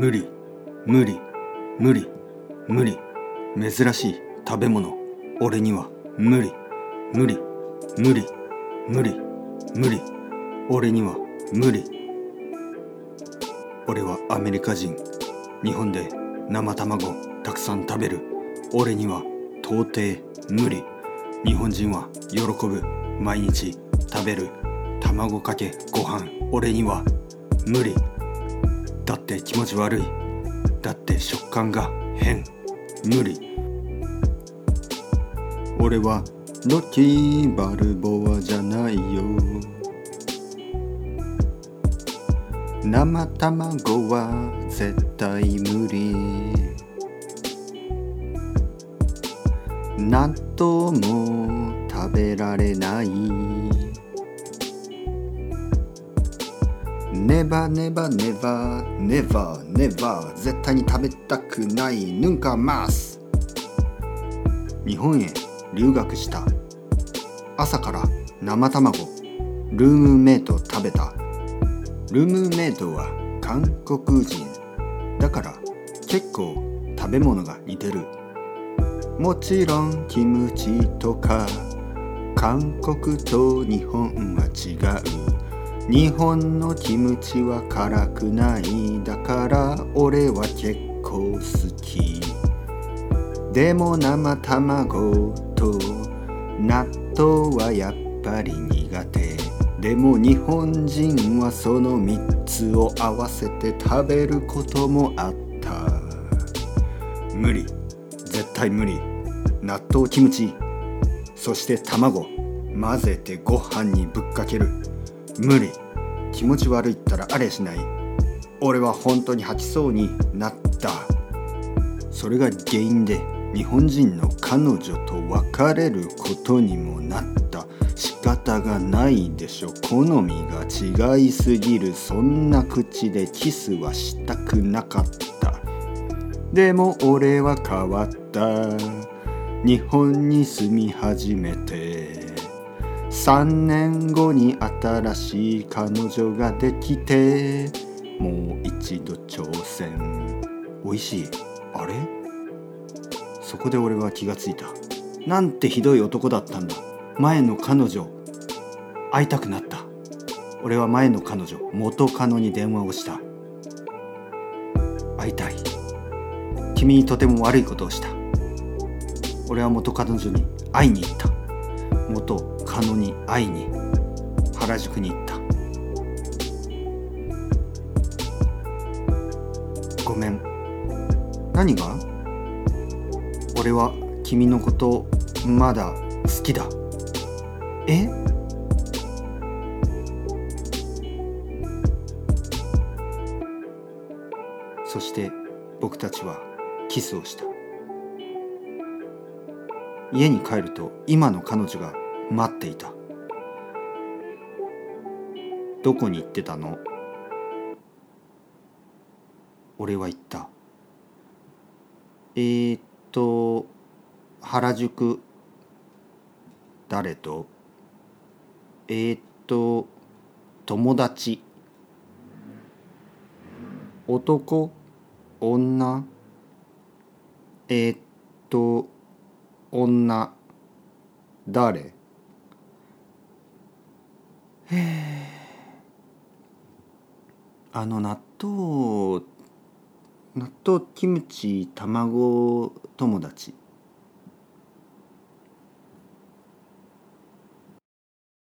無理無理無理無理。珍しい食べ物。俺には無理無理無理無理無理。俺には無理。俺はアメリカ人。日本で生卵たくさん食べる。俺には到底無理。日本人は喜ぶ。毎日食べる。卵かけご飯。俺には無理。だって気持ち悪い。だって食感が変。無理。俺はロッキーバルボアじゃないよ。生卵は絶対無理。納豆も食べられない。ネバネバネバネバネバ絶対に食べたくない。ヌンカマス日本へ留学した。朝から生卵。ルームメイト食べた。ルームメイトは韓国人。だから結構食べ物が似てる。もちろんキムチとか。韓国と日本は違う。日本のキムチは辛くない。だから俺は結構好き。でも生卵と納豆はやっぱり苦手。でも日本人はその3つを合わせて食べることもあった。無理。絶対無理。納豆キムチ。そして卵。混ぜてご飯にぶっかける。無理。気持ち悪いったらあれしない。俺は本当に吐きそうになった。それが原因で日本人の彼女と別れることにもなった。仕方がないでしょ好みが違いすぎる。そんな口でキスはしたくなかった。でも俺は変わった。日本に住み始めて。3年後に新しい彼女ができてもう一度挑戦。美味しい。あれ？そこで俺は気がついた。なんてひどい男だったんだ。前の彼女。会いたくなった。俺は前の彼女。元カノに電話をした。会いたい。君にとても悪いことをした。俺は元彼女に会いに行った。元カノに会いに原宿に行った。ごめん。何が？俺は君のことまだ好きだ。え？そして僕たちはキスをした。家に帰ると今の彼女が待っていた。どこに行ってたの？俺は言った。えー、っと原宿。誰と？えー、っと友達。男？女？えー、っと女？誰へえあの納豆納豆キムチ卵友達。